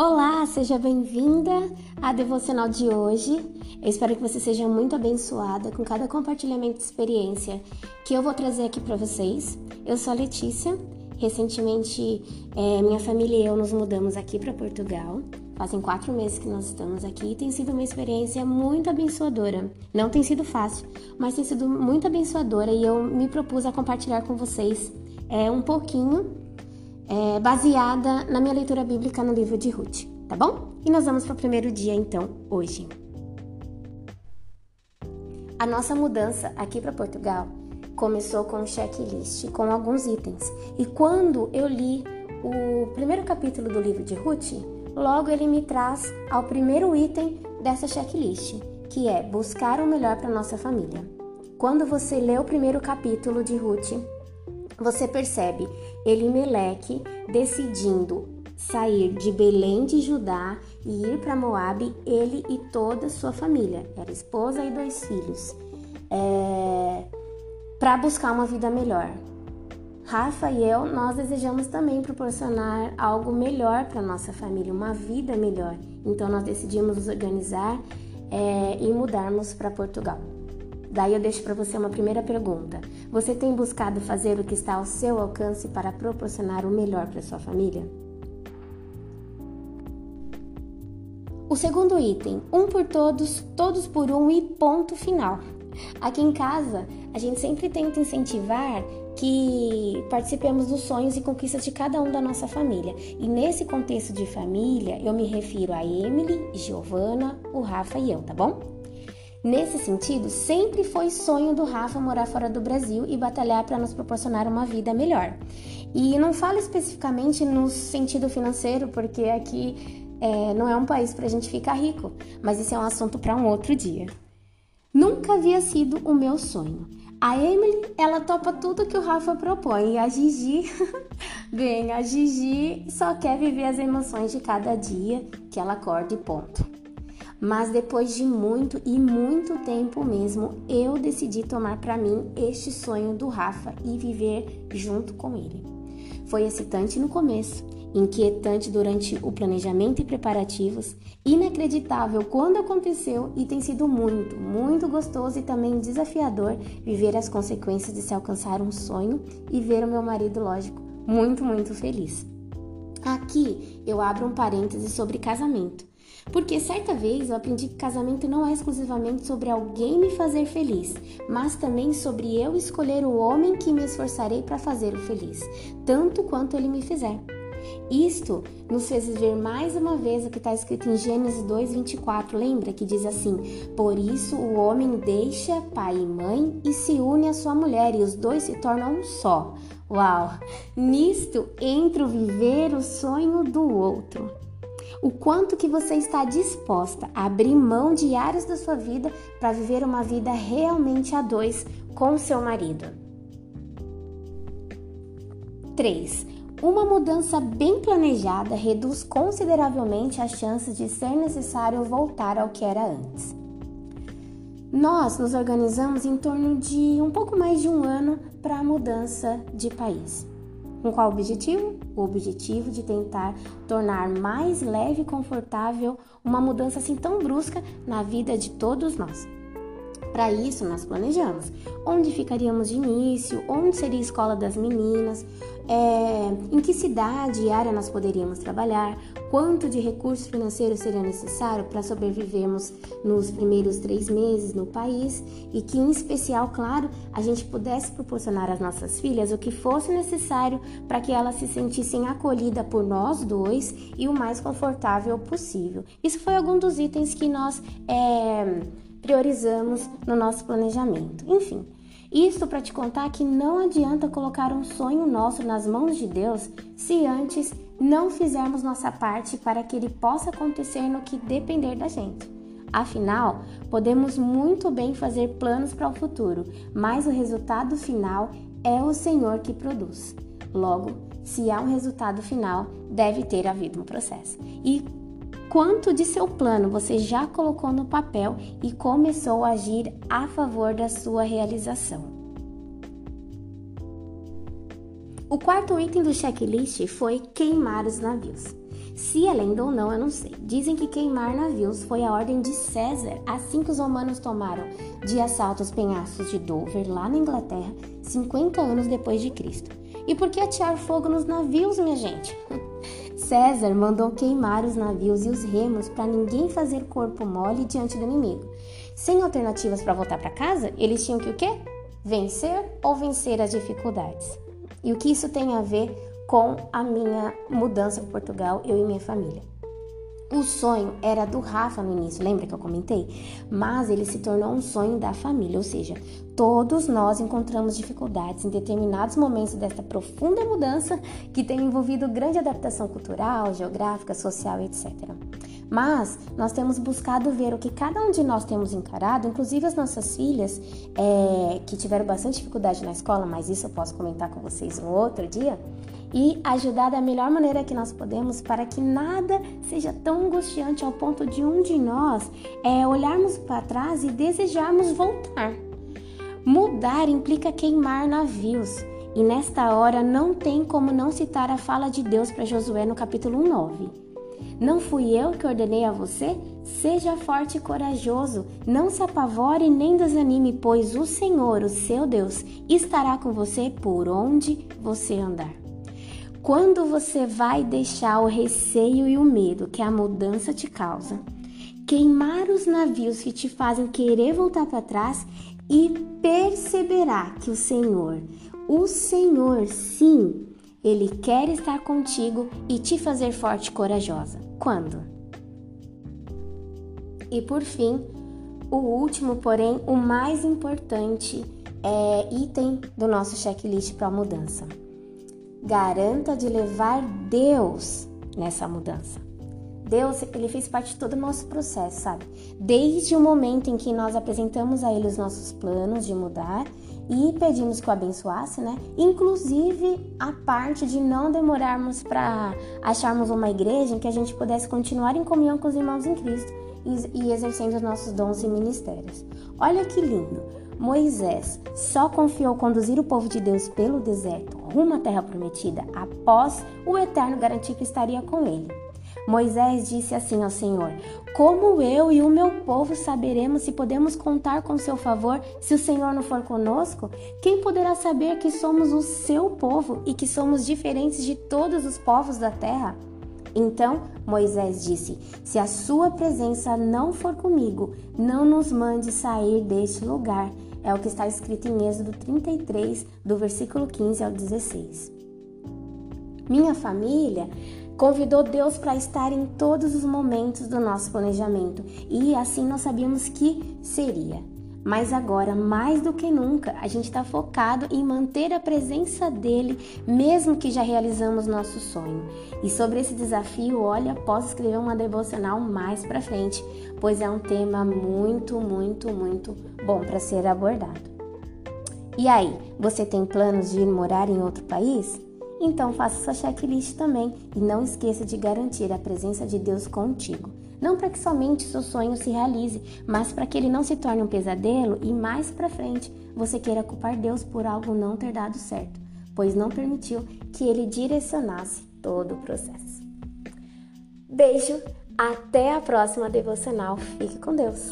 Olá, seja bem-vinda à devocional de hoje. Eu espero que você seja muito abençoada com cada compartilhamento de experiência que eu vou trazer aqui para vocês. Eu sou a Letícia. Recentemente, é, minha família e eu nos mudamos aqui para Portugal. Fazem quatro meses que nós estamos aqui e tem sido uma experiência muito abençoadora. Não tem sido fácil, mas tem sido muito abençoadora e eu me propus a compartilhar com vocês é, um pouquinho é, baseada na minha leitura bíblica no livro de Ruth, tá bom? E nós vamos para o primeiro dia então, hoje. A nossa mudança aqui para Portugal começou com um checklist com alguns itens. E quando eu li o primeiro capítulo do livro de Ruth, logo ele me traz ao primeiro item dessa checklist, que é buscar o melhor para nossa família. Quando você lê o primeiro capítulo de Ruth, você percebe Elimeleque decidindo sair de Belém de Judá e ir para Moabe, ele e toda a sua família, era esposa e dois filhos, é, para buscar uma vida melhor. Rafa e eu, nós desejamos também proporcionar algo melhor para nossa família, uma vida melhor. Então nós decidimos nos organizar é, e mudarmos para Portugal. Daí eu deixo para você uma primeira pergunta. Você tem buscado fazer o que está ao seu alcance para proporcionar o melhor para sua família? O segundo item, um por todos, todos por um e ponto final. Aqui em casa, a gente sempre tenta incentivar que participemos dos sonhos e conquistas de cada um da nossa família. E nesse contexto de família, eu me refiro a Emily, Giovana, o Rafa e eu, tá bom? Nesse sentido, sempre foi sonho do Rafa morar fora do Brasil e batalhar para nos proporcionar uma vida melhor. E não falo especificamente no sentido financeiro, porque aqui é, não é um país para a gente ficar rico, mas isso é um assunto para um outro dia. Nunca havia sido o meu sonho. A Emily, ela topa tudo que o Rafa propõe e a Gigi, bem, a Gigi só quer viver as emoções de cada dia que ela acorda e ponto. Mas depois de muito e muito tempo mesmo, eu decidi tomar para mim este sonho do Rafa e viver junto com ele. Foi excitante no começo, inquietante durante o planejamento e preparativos, inacreditável quando aconteceu e tem sido muito, muito gostoso e também desafiador viver as consequências de se alcançar um sonho e ver o meu marido, lógico, muito, muito feliz. Aqui eu abro um parêntese sobre casamento. Porque certa vez eu aprendi que casamento não é exclusivamente sobre alguém me fazer feliz, mas também sobre eu escolher o homem que me esforçarei para fazê-lo feliz, tanto quanto ele me fizer. Isto nos fez ver mais uma vez o que está escrito em Gênesis 2:24. Lembra que diz assim: Por isso o homem deixa pai e mãe e se une à sua mulher, e os dois se tornam um só. Uau! Nisto entra o viver o sonho do outro o quanto que você está disposta a abrir mão de áreas da sua vida para viver uma vida realmente a dois com seu marido. 3. Uma mudança bem planejada reduz consideravelmente as chances de ser necessário voltar ao que era antes. Nós nos organizamos em torno de um pouco mais de um ano para a mudança de país. Com qual objetivo? O objetivo de tentar tornar mais leve e confortável uma mudança assim tão brusca na vida de todos nós. Para isso, nós planejamos. Onde ficaríamos de início, onde seria a escola das meninas, é, em que cidade e área nós poderíamos trabalhar, quanto de recursos financeiros seria necessário para sobrevivermos nos primeiros três meses no país? E que, em especial, claro, a gente pudesse proporcionar às nossas filhas o que fosse necessário para que elas se sentissem acolhidas por nós dois e o mais confortável possível. Isso foi algum dos itens que nós é, priorizamos no nosso planejamento. Enfim. Isto para te contar que não adianta colocar um sonho nosso nas mãos de Deus se antes não fizermos nossa parte para que ele possa acontecer no que depender da gente. Afinal, podemos muito bem fazer planos para o futuro, mas o resultado final é o Senhor que produz. Logo, se há um resultado final, deve ter havido um processo. E quanto de seu plano você já colocou no papel e começou a agir a favor da sua realização. O quarto item do checklist foi queimar os navios. Se é lenda ou não, eu não sei. Dizem que queimar navios foi a ordem de César assim que os romanos tomaram de assalto os penhascos de Dover, lá na Inglaterra, 50 anos depois de Cristo. E por que atear fogo nos navios, minha gente? César mandou queimar os navios e os remos para ninguém fazer corpo mole diante do inimigo. Sem alternativas para voltar para casa, eles tinham que o quê? Vencer ou vencer as dificuldades. E o que isso tem a ver com a minha mudança para Portugal, eu e minha família? O sonho era do Rafa no início, lembra que eu comentei? Mas ele se tornou um sonho da família, ou seja, todos nós encontramos dificuldades em determinados momentos desta profunda mudança que tem envolvido grande adaptação cultural, geográfica, social, etc. Mas nós temos buscado ver o que cada um de nós temos encarado, inclusive as nossas filhas, é, que tiveram bastante dificuldade na escola, mas isso eu posso comentar com vocês um outro dia e ajudar da melhor maneira que nós podemos para que nada seja tão angustiante ao ponto de um de nós é, olharmos para trás e desejarmos voltar. Mudar implica queimar navios. E nesta hora não tem como não citar a fala de Deus para Josué no capítulo 9. Não fui eu que ordenei a você? Seja forte e corajoso, não se apavore nem desanime, pois o Senhor, o seu Deus, estará com você por onde você andar. Quando você vai deixar o receio e o medo que a mudança te causa, queimar os navios que te fazem querer voltar para trás e perceberá que o Senhor, o Senhor, sim, ele quer estar contigo e te fazer forte e corajosa. Quando? E por fim, o último, porém, o mais importante é item do nosso checklist para a mudança garanta de levar Deus nessa mudança. Deus, ele fez parte de todo o nosso processo, sabe? Desde o momento em que nós apresentamos a ele os nossos planos de mudar e pedimos que o abençoasse, né? Inclusive a parte de não demorarmos para acharmos uma igreja em que a gente pudesse continuar em comunhão com os irmãos em Cristo e, exercendo os nossos dons e ministérios. Olha que lindo! Moisés só confiou conduzir o povo de Deus pelo deserto rumo à terra prometida após o Eterno garantir que estaria com ele. Moisés disse assim ao Senhor: Como eu e o meu povo saberemos se podemos contar com seu favor se o Senhor não for conosco? Quem poderá saber que somos o seu povo e que somos diferentes de todos os povos da terra? Então Moisés disse: Se a sua presença não for comigo, não nos mande sair deste lugar. É o que está escrito em Êxodo 33, do versículo 15 ao 16. Minha família convidou Deus para estar em todos os momentos do nosso planejamento e assim nós sabíamos que seria. Mas agora, mais do que nunca, a gente está focado em manter a presença dele, mesmo que já realizamos nosso sonho. E sobre esse desafio, olha, posso escrever uma devocional mais para frente, pois é um tema muito, muito, muito bom para ser abordado. E aí, você tem planos de ir morar em outro país? Então faça sua checklist também e não esqueça de garantir a presença de Deus contigo. Não para que somente seu sonho se realize, mas para que ele não se torne um pesadelo e mais para frente você queira culpar Deus por algo não ter dado certo, pois não permitiu que ele direcionasse todo o processo. Beijo, até a próxima devocional. Fique com Deus.